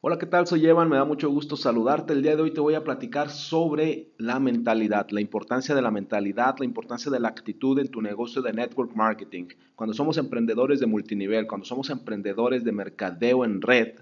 Hola, ¿qué tal? Soy Evan, me da mucho gusto saludarte. El día de hoy te voy a platicar sobre la mentalidad, la importancia de la mentalidad, la importancia de la actitud en tu negocio de network marketing. Cuando somos emprendedores de multinivel, cuando somos emprendedores de mercadeo en red,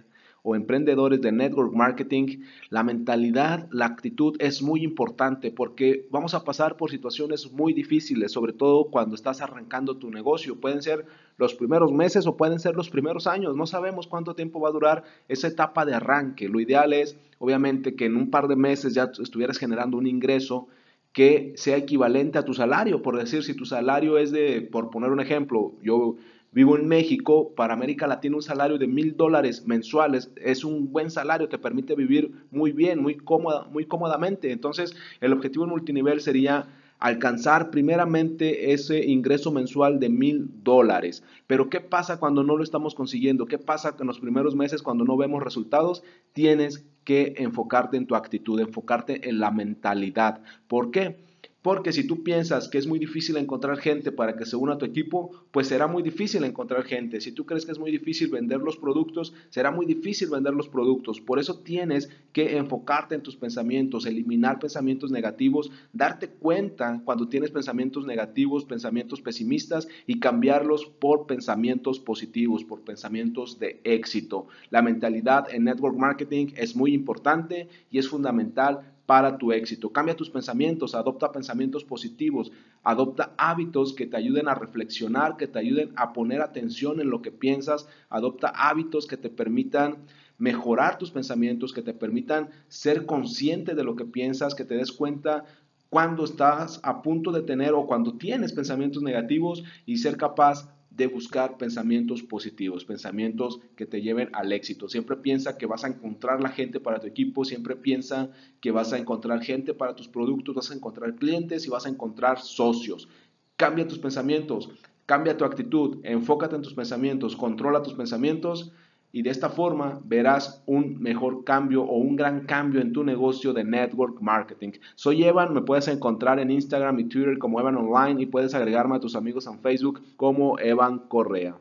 o emprendedores de network marketing, la mentalidad, la actitud es muy importante porque vamos a pasar por situaciones muy difíciles, sobre todo cuando estás arrancando tu negocio. Pueden ser los primeros meses o pueden ser los primeros años. No sabemos cuánto tiempo va a durar esa etapa de arranque. Lo ideal es, obviamente, que en un par de meses ya estuvieras generando un ingreso que sea equivalente a tu salario. Por decir, si tu salario es de, por poner un ejemplo, yo Vivo en México, para América Latina un salario de mil dólares mensuales es un buen salario, te permite vivir muy bien, muy, cómoda, muy cómodamente. Entonces, el objetivo multinivel sería alcanzar primeramente ese ingreso mensual de mil dólares. Pero ¿qué pasa cuando no lo estamos consiguiendo? ¿Qué pasa en los primeros meses cuando no vemos resultados? Tienes que enfocarte en tu actitud, enfocarte en la mentalidad. ¿Por qué? Porque si tú piensas que es muy difícil encontrar gente para que se una a tu equipo, pues será muy difícil encontrar gente. Si tú crees que es muy difícil vender los productos, será muy difícil vender los productos. Por eso tienes que enfocarte en tus pensamientos, eliminar pensamientos negativos, darte cuenta cuando tienes pensamientos negativos, pensamientos pesimistas y cambiarlos por pensamientos positivos, por pensamientos de éxito. La mentalidad en network marketing es muy importante y es fundamental para tu éxito. Cambia tus pensamientos, adopta pensamientos positivos, adopta hábitos que te ayuden a reflexionar, que te ayuden a poner atención en lo que piensas, adopta hábitos que te permitan mejorar tus pensamientos, que te permitan ser consciente de lo que piensas, que te des cuenta cuando estás a punto de tener o cuando tienes pensamientos negativos y ser capaz de buscar pensamientos positivos, pensamientos que te lleven al éxito. Siempre piensa que vas a encontrar la gente para tu equipo, siempre piensa que vas a encontrar gente para tus productos, vas a encontrar clientes y vas a encontrar socios. Cambia tus pensamientos, cambia tu actitud, enfócate en tus pensamientos, controla tus pensamientos y de esta forma verás un mejor cambio o un gran cambio en tu negocio de network marketing. Soy Evan, me puedes encontrar en Instagram y Twitter como Evan Online y puedes agregarme a tus amigos en Facebook como Evan Correa.